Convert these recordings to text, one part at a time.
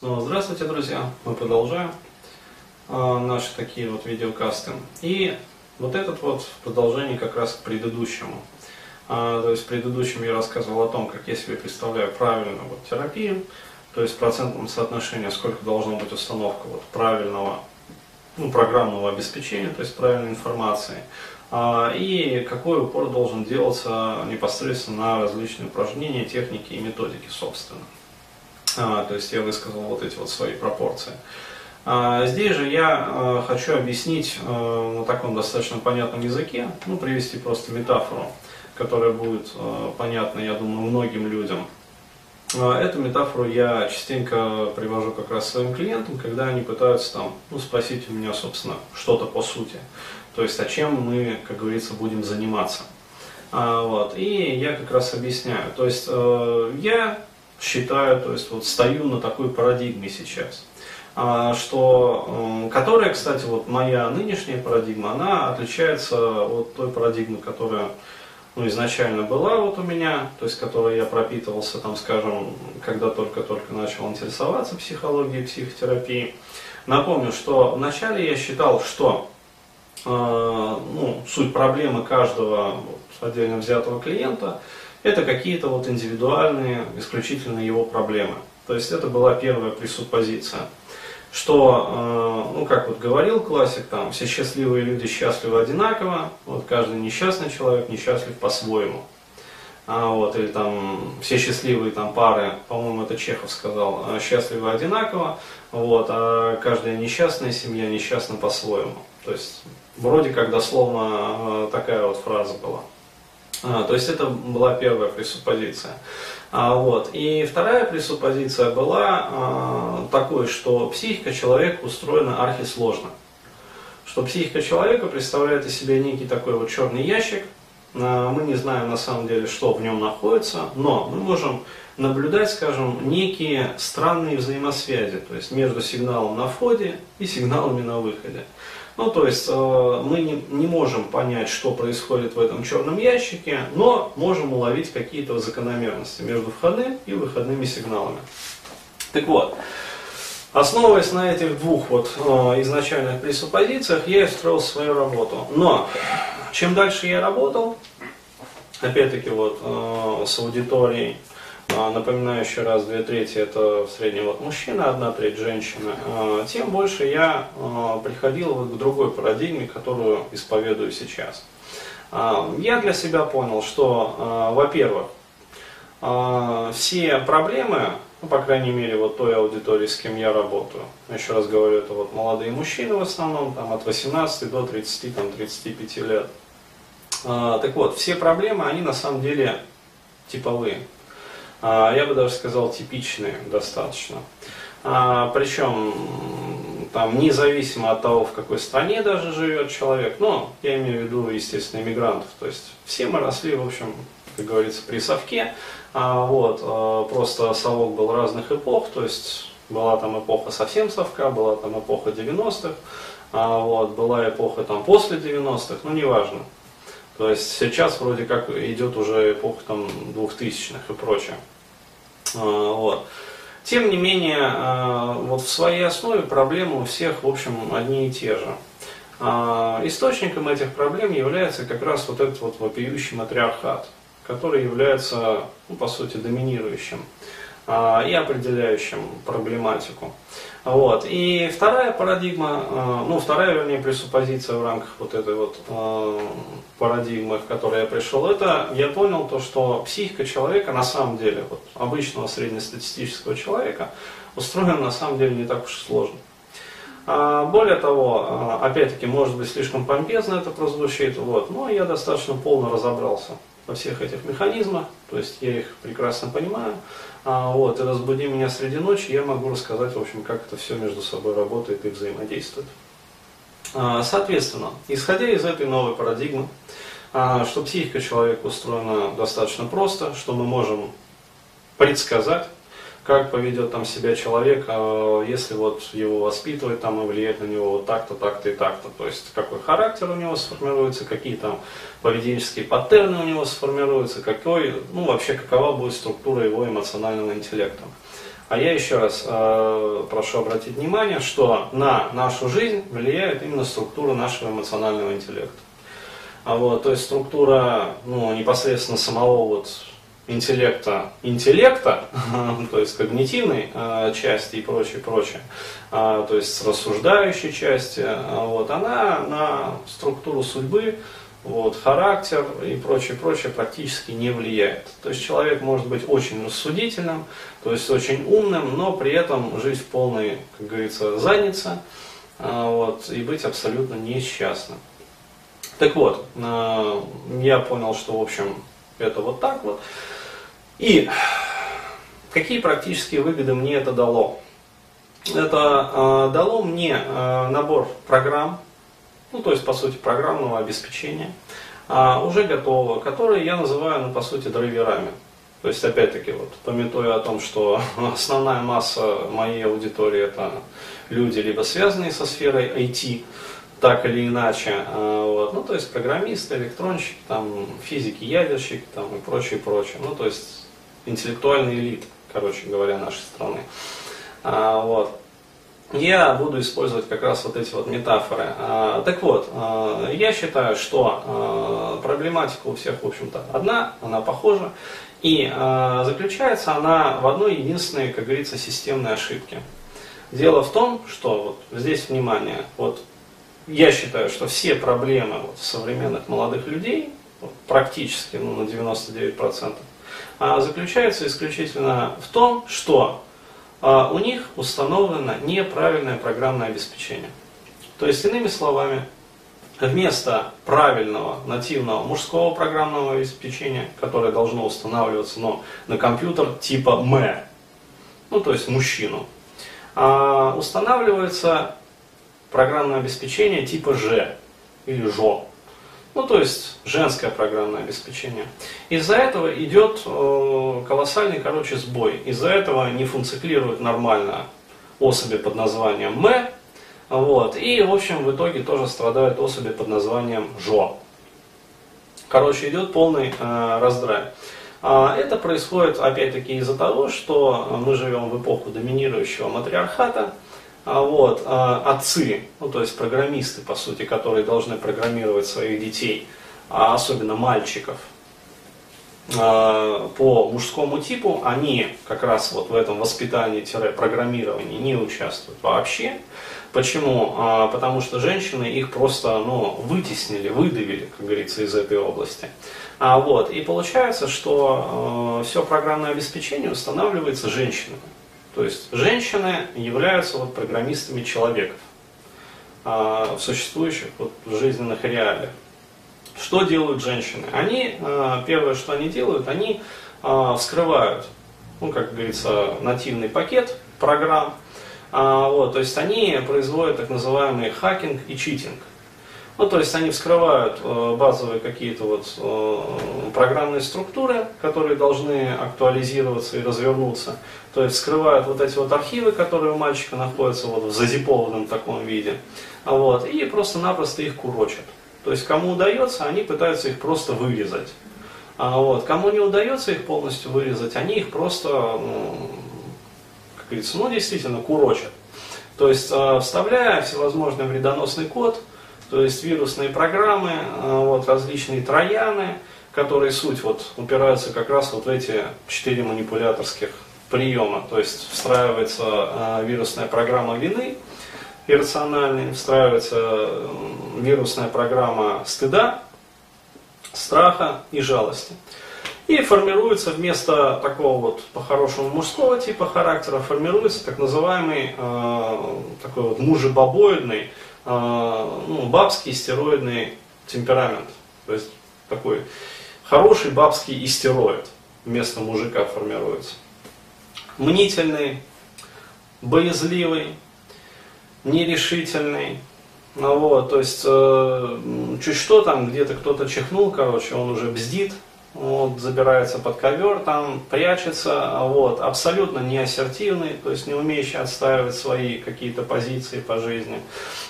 Снова здравствуйте, друзья! Мы продолжаем э, наши такие вот видеокасты. И вот этот вот в продолжении как раз к предыдущему. А, то есть в предыдущем я рассказывал о том, как я себе представляю правильную вот терапию, то есть в процентном соотношении, сколько должна быть установка вот правильного ну, программного обеспечения, то есть правильной информации, а, и какой упор должен делаться непосредственно на различные упражнения, техники и методики, собственно. А, то есть я высказал вот эти вот свои пропорции. А, здесь же я хочу объяснить на таком достаточно понятном языке, ну, привести просто метафору, которая будет понятна, я думаю, многим людям. Эту метафору я частенько привожу как раз своим клиентам, когда они пытаются там, ну, спросить у меня, собственно, что-то по сути. То есть, а чем мы, как говорится, будем заниматься. А, вот. И я как раз объясняю. То есть, э, я считаю, то есть, вот стою на такой парадигме сейчас. А, что, которая, кстати, вот моя нынешняя парадигма, она отличается от той парадигмы, которая ну, изначально была вот у меня, то есть, которой я пропитывался, там, скажем, когда только-только начал интересоваться психологией, психотерапией. Напомню, что вначале я считал, что э, ну, суть проблемы каждого отдельно взятого клиента это какие-то вот индивидуальные, исключительно его проблемы. То есть это была первая пресуппозиция что, э, ну, как вот говорил классик, там, все счастливые люди счастливы одинаково, вот каждый несчастный человек несчастлив по-своему. А, вот, или там все счастливые там пары, по-моему, это Чехов сказал, «А, счастливы одинаково, вот, а каждая несчастная семья несчастна по-своему. То есть, вроде как дословно э, такая вот фраза была. А, то есть это была первая пресуппозиция. А, вот. И вторая пресуппозиция была а, такой, что психика человека устроена архисложно. Что психика человека представляет из себя некий такой вот черный ящик. А, мы не знаем на самом деле, что в нем находится, но мы можем наблюдать, скажем, некие странные взаимосвязи, то есть между сигналом на входе и сигналами на выходе. Ну, то есть э, мы не, не можем понять, что происходит в этом черном ящике, но можем уловить какие-то закономерности между входным и выходными сигналами. Так вот, основываясь на этих двух вот э, изначальных пресуппозициях, я и строил свою работу. Но чем дальше я работал, опять-таки вот э, с аудиторией, напоминаю еще раз, две трети это в среднем вот мужчина, одна треть женщина, а, тем больше я а, приходил вот к другой парадигме, которую исповедую сейчас. Я для себя понял, что, во-первых, все проблемы, ну, по крайней мере, вот той аудитории, с кем я работаю, еще раз говорю, это вот молодые мужчины в основном, там от 18 до 30, там, 35 лет. Так вот, все проблемы, они на самом деле типовые. А, я бы даже сказал типичные достаточно. А, причем там независимо от того, в какой стране даже живет человек, но я имею в виду, естественно, иммигрантов. То есть все мы росли, в общем, как говорится, при совке. А, вот, просто совок был разных эпох, то есть была там эпоха совсем совка, была там эпоха 90-х, а, вот, была эпоха там после 90-х, ну неважно. То есть сейчас вроде как идет уже эпоха там 2000-х и прочее. А, вот. Тем не менее, а, вот в своей основе проблемы у всех, в общем, одни и те же. А, источником этих проблем является как раз вот этот вот вопиющий матриархат, который является, ну, по сути, доминирующим и определяющим проблематику. Вот. И вторая парадигма, э, ну вторая, вернее, пресуппозиция в рамках вот этой вот э, парадигмы, в которой я пришел, это я понял то, что психика человека на самом деле, вот обычного среднестатистического человека, устроена на самом деле не так уж и сложно. А, более того, опять-таки, может быть, слишком помпезно это прозвучит, вот, но я достаточно полно разобрался во всех этих механизмах, то есть я их прекрасно понимаю. А, вот, и разбуди меня среди ночи, я могу рассказать, в общем, как это все между собой работает и взаимодействует. А, соответственно, исходя из этой новой парадигмы, а, что психика человека устроена достаточно просто, что мы можем предсказать, как поведет там себя человек, а, если вот его воспитывать там и влиять на него вот так-то, так-то и так-то. То есть какой характер у него сформируется, какие там поведенческие паттерны у него сформируются, какой, ну вообще какова будет структура его эмоционального интеллекта. А я еще раз э, прошу обратить внимание, что на нашу жизнь влияет именно структура нашего эмоционального интеллекта. А вот, то есть структура ну, непосредственно самого вот интеллекта, интеллекта, то есть когнитивной э, части и прочее, прочее, э, то есть рассуждающей части, э, вот, она на структуру судьбы вот, характер и прочее, прочее практически не влияет. То есть человек может быть очень рассудительным, то есть очень умным, но при этом жить в полной, как говорится, заднице, вот, и быть абсолютно несчастным. Так вот, я понял, что, в общем, это вот так вот. И какие практические выгоды мне это дало? Это э, дало мне э, набор программ, ну то есть по сути программного обеспечения, а, уже готового, которые я называю, ну по сути, драйверами. То есть, опять-таки, вот, пометуя о том, что основная масса моей аудитории это люди, либо связанные со сферой IT, так или иначе, вот, ну, то есть программисты, электронщики, там, физики, ядерщики, там, и прочее, прочее, ну, то есть интеллектуальный элит, короче говоря, нашей страны. А, вот я буду использовать как раз вот эти вот метафоры. А, так вот, а, я считаю, что а, проблематика у всех, в общем-то, одна, она похожа, и заключается она в одной единственной, как говорится, системной ошибке. Дело в том, что вот здесь внимание, вот я считаю, что все проблемы вот, современных молодых людей, практически ну, на 99%, заключаются исключительно в том, что а у них установлено неправильное программное обеспечение. То есть, иными словами, вместо правильного нативного мужского программного обеспечения, которое должно устанавливаться но на компьютер типа МЭ, ну то есть мужчину, а устанавливается программное обеспечение типа Ж или ЖО. Ну, то есть женское программное обеспечение. Из-за этого идет э, колоссальный, короче, сбой. Из-за этого не функционирует нормально особи под названием М. Вот. И, в общем, в итоге тоже страдают особи под названием ЖО. Короче, идет полный э, раздрай. А это происходит, опять-таки, из-за того, что мы живем в эпоху доминирующего матриархата, а вот, а, отцы, ну то есть программисты, по сути, которые должны программировать своих детей, а особенно мальчиков, а, по мужскому типу, они как раз вот в этом воспитании-программировании не участвуют вообще. Почему? Потому что женщины их просто ну, вытеснили, выдавили, как говорится, из этой области. А вот, и получается, что э, все программное обеспечение устанавливается женщинами. То есть женщины являются вот программистами человеков а, в существующих вот, жизненных реалиях. Что делают женщины? Они, а, первое, что они делают, они а, вскрывают, ну, как говорится, нативный пакет программ, вот, то есть они производят так называемый хакинг и читинг. Ну, то есть они вскрывают э, базовые какие-то вот э, программные структуры, которые должны актуализироваться и развернуться. То есть вскрывают вот эти вот архивы, которые у мальчика находятся вот в зазипованном таком виде. Вот, и просто-напросто их курочат. То есть кому удается, они пытаются их просто вырезать. А вот, кому не удается их полностью вырезать, они их просто, ну, как говорится, ну действительно курочат. То есть э, вставляя всевозможный вредоносный код, то есть вирусные программы, э, вот, различные трояны, которые суть вот, упираются как раз вот в эти четыре манипуляторских приема. То есть встраивается э, вирусная программа вины иррациональной, встраивается э, вирусная программа стыда, страха и жалости. И формируется вместо такого вот по-хорошему мужского типа характера, формируется так называемый э, такой вот мужебобоидный а, ну, бабский стероидный темперамент. То есть такой хороший бабский истероид вместо мужика формируется. Мнительный, боязливый, нерешительный. Ну вот, то есть э, чуть что там, где-то кто-то чихнул, короче, он уже бздит, вот, забирается под ковер, там прячется, вот, абсолютно не ассертивный, то есть не умеющий отстаивать свои какие-то позиции по жизни.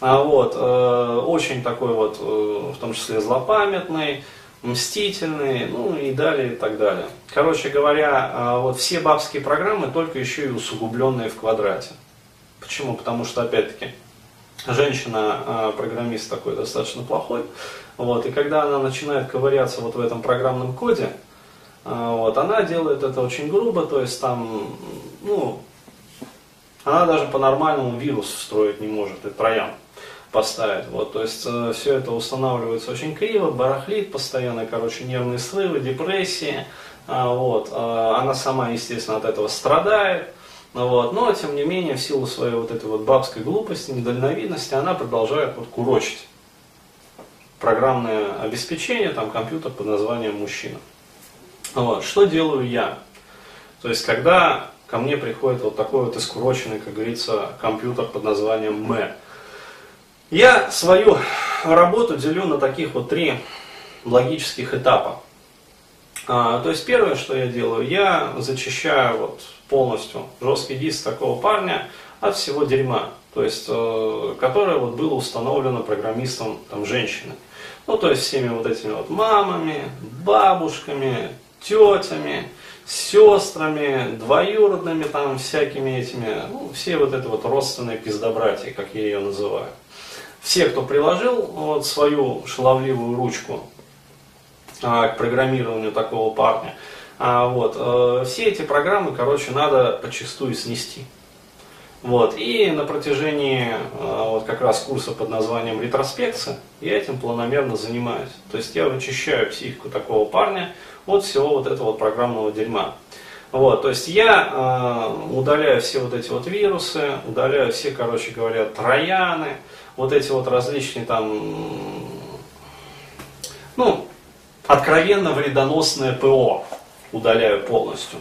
А вот, э, очень такой вот, э, в том числе злопамятный, мстительные, ну и далее и так далее. Короче говоря, а, вот все бабские программы только еще и усугубленные в квадрате. Почему? Потому что, опять-таки, женщина-программист а, такой достаточно плохой, вот, и когда она начинает ковыряться вот в этом программном коде, а, вот, она делает это очень грубо, то есть там, ну, она даже по-нормальному вирус встроить не может, и троян поставить. Вот, то есть э, все это устанавливается очень криво, барахлит постоянно, короче, нервные срывы, депрессии. А, вот, э, она сама, естественно, от этого страдает. Вот, но, тем не менее, в силу своей вот этой вот бабской глупости, недальновидности, она продолжает вот курочить программное обеспечение, там компьютер под названием «Мужчина». Вот, что делаю я? То есть, когда ко мне приходит вот такой вот искуроченный, как говорится, компьютер под названием «М», я свою работу делю на таких вот три логических этапа. А, то есть первое, что я делаю, я зачищаю вот полностью жесткий диск такого парня от всего дерьма, то есть, э, которое вот было установлено программистом там, женщины. Ну, то есть всеми вот этими вот мамами, бабушками, тетями, сестрами, двоюродными там всякими этими, ну, все вот это вот родственные пиздобратья, как я ее называю все, кто приложил вот свою шаловливую ручку а, к программированию такого парня, а, вот, э, все эти программы, короче, надо почастую снести. Вот, и на протяжении э, вот как раз курса под названием ретроспекция я этим планомерно занимаюсь. То есть я вычищаю психику такого парня от всего вот этого вот программного дерьма. Вот, то есть я э, удаляю все вот эти вот вирусы, удаляю все, короче говоря, трояны, вот эти вот различные там, ну, откровенно вредоносное ПО удаляю полностью.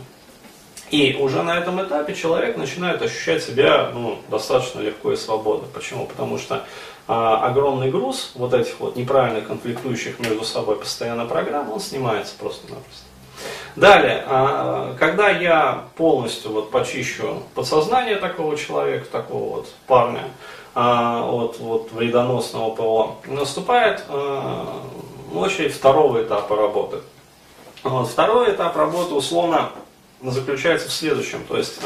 И уже на этом этапе человек начинает ощущать себя ну, достаточно легко и свободно. Почему? Потому что а, огромный груз вот этих вот неправильно конфликтующих между собой постоянно программ, он снимается просто-напросто. Далее, а, когда я полностью вот почищу подсознание такого человека, такого вот парня, от вот, вредоносного ПО, наступает а, очередь второго этапа работы. Вот, второй этап работы условно заключается в следующем. То есть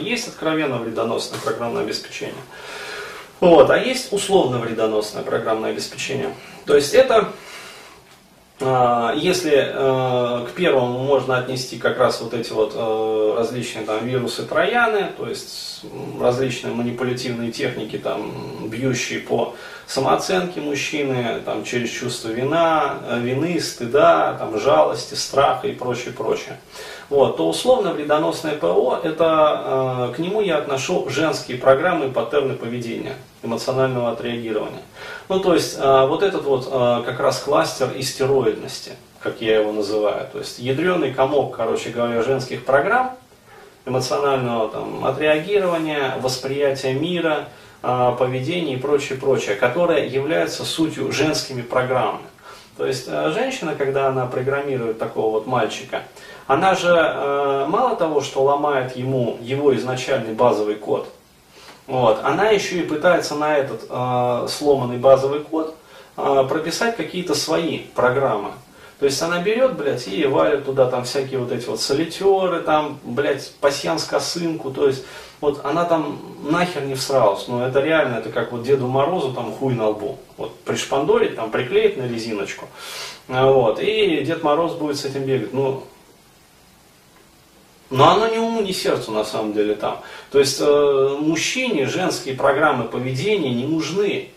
есть откровенно вредоносное программное обеспечение. Вот, а есть условно вредоносное программное обеспечение. То есть это а, если э, к первому можно отнести как раз вот эти вот э, различные там вирусы трояны, то есть различные манипулятивные техники, там, бьющие по самооценке мужчины, там, через чувство вина, э, вины, стыда, там, жалости, страха и прочее, прочее. Вот, то условно вредоносное ПО, это к нему я отношу женские программы паттерны поведения, эмоционального отреагирования. Ну, то есть, э, вот этот вот э, как раз кластер истероидности, как я его называю. То есть, ядреный комок, короче говоря, женских программ, эмоционального там, отреагирования, восприятия мира, э, поведения и прочее, прочее, которое является сутью женскими программами. То есть женщина, когда она программирует такого вот мальчика, она же мало того, что ломает ему его изначальный базовый код, вот. Она еще и пытается на этот э, сломанный базовый код э, прописать какие-то свои программы. То есть она берет, блядь, и валит туда там всякие вот эти вот солитеры, там, блядь, пасьянс косынку, то есть вот она там нахер не всралась, но это реально, это как вот Деду Морозу там хуй на лбу, вот пришпандорить, там приклеить на резиночку, вот, и Дед Мороз будет с этим бегать, ну, но оно ни уму, ни сердцу на самом деле там. То есть э, мужчине женские программы поведения не нужны.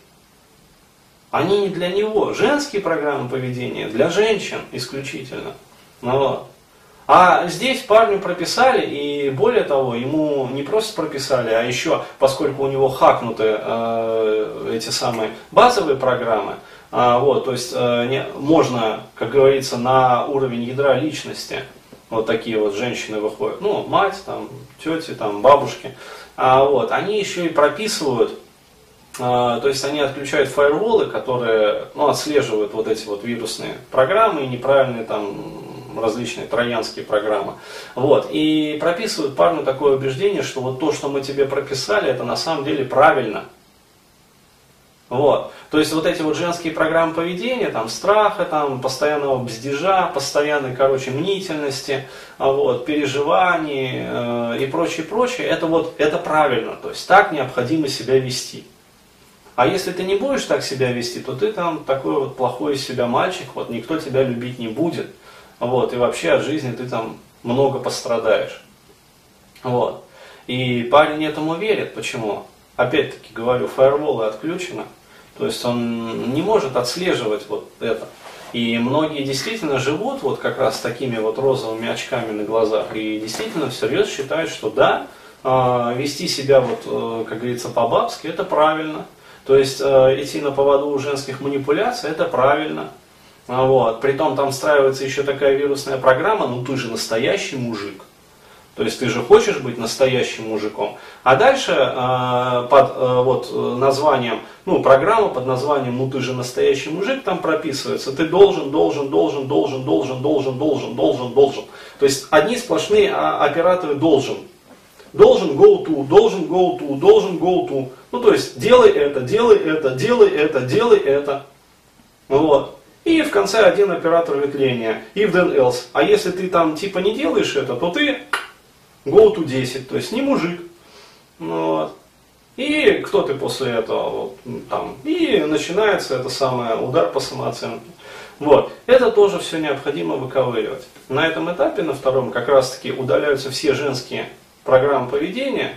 Они не для него. Женские программы поведения для женщин исключительно. Ну, вот. А здесь парню прописали, и более того, ему не просто прописали, а еще, поскольку у него хакнуты э, эти самые базовые программы, э, вот, то есть э, не, можно, как говорится, на уровень ядра личности вот такие вот женщины выходят, ну, мать, там, тети, там, бабушки, а, вот, они еще и прописывают, а, то есть они отключают фаерволы, которые, ну, отслеживают вот эти вот вирусные программы и неправильные там различные троянские программы. Вот, и прописывают парню такое убеждение, что вот то, что мы тебе прописали, это на самом деле правильно. Вот. То есть вот эти вот женские программы поведения, там страха, там постоянного бздежа, постоянной, короче, мнительности, а вот, переживаний э, и прочее, прочее, это вот, это правильно, то есть так необходимо себя вести. А если ты не будешь так себя вести, то ты там такой вот плохой из себя мальчик, вот никто тебя любить не будет, вот, и вообще от жизни ты там много пострадаешь. Вот. И парень этому верит. Почему? Опять-таки говорю, фаерволы отключены. То есть он не может отслеживать вот это. И многие действительно живут вот как раз с такими вот розовыми очками на глазах и действительно всерьез считают, что да, а, вести себя вот, э, как говорится, по-бабски, это правильно. То есть э, идти на поводу у женских манипуляций, это правильно. А вот. Притом там встраивается еще такая вирусная программа, ну ты же настоящий мужик. То есть ты же хочешь быть настоящим мужиком. А дальше э, под э, вот, названием, ну, программа под названием «Ну ты же настоящий мужик» там прописывается. Ты должен, должен, должен, должен, должен, должен, должен, должен, должен. То есть одни сплошные а, операторы должен. Должен go to, должен go to, должен go to. Ну, то есть делай это, делай это, делай это, делай это. Вот. И в конце один оператор ветвления, if then else. А если ты там типа не делаешь это, то ты go to 10, то есть не мужик. Ну вот. И кто ты после этого? Вот, там, и начинается это самое удар по самооценке. Вот. Это тоже все необходимо выковыривать. На этом этапе, на втором, как раз таки удаляются все женские программы поведения,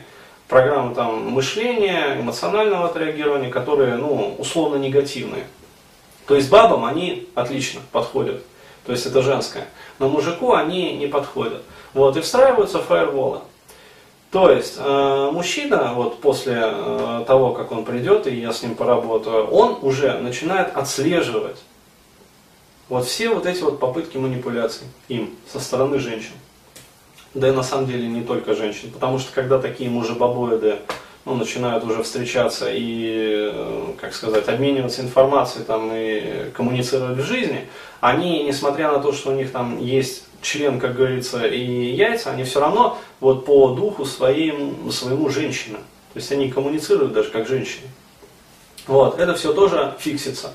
программы там, мышления, эмоционального отреагирования, которые ну, условно негативные. То есть бабам они отлично подходят. То есть это женское. Но мужику они не подходят. Вот, и встраиваются фаерволы. То есть э, мужчина, вот после э, того, как он придет, и я с ним поработаю, он уже начинает отслеживать вот все вот эти вот попытки манипуляций им со стороны женщин. Да и на самом деле не только женщин, потому что когда такие мужебабоиды ну, начинают уже встречаться и, э, как сказать, обмениваться информацией там, и коммуницировать в жизни, они, несмотря на то, что у них там есть член, как говорится, и яйца, они все равно вот по духу своим, своему женщина. То есть они коммуницируют даже как женщины. Вот, это все тоже фиксится.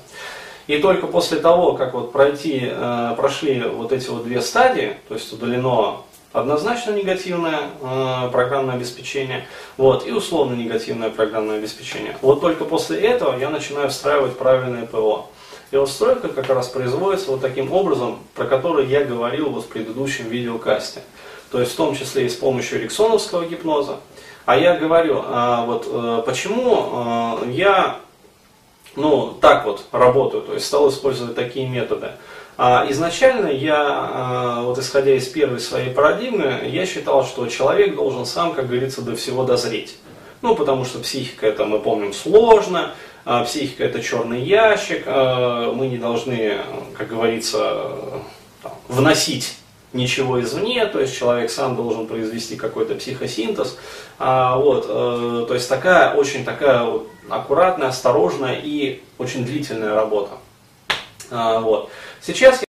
И только после того, как вот пройти, э, прошли вот эти вот две стадии, то есть удалено однозначно негативное э, программное обеспечение, вот, и условно негативное программное обеспечение. Вот только после этого я начинаю встраивать правильное ПО. И вот стройка как раз производится вот таким образом, про который я говорил вот в предыдущем видеокасте. То есть в том числе и с помощью эриксоновского гипноза. А я говорю, а, вот э, почему э, я ну, так вот работаю, то есть стал использовать такие методы. А изначально я, а, вот исходя из первой своей парадигмы, я считал, что человек должен сам, как говорится, до всего дозреть. Ну, потому что психика, это мы помним, сложно, а психика это черный ящик, а мы не должны, как говорится, вносить ничего извне, то есть человек сам должен произвести какой-то психосинтез. А, вот, э, то есть такая, очень такая вот, аккуратная, осторожная и очень длительная работа. А, вот. Сейчас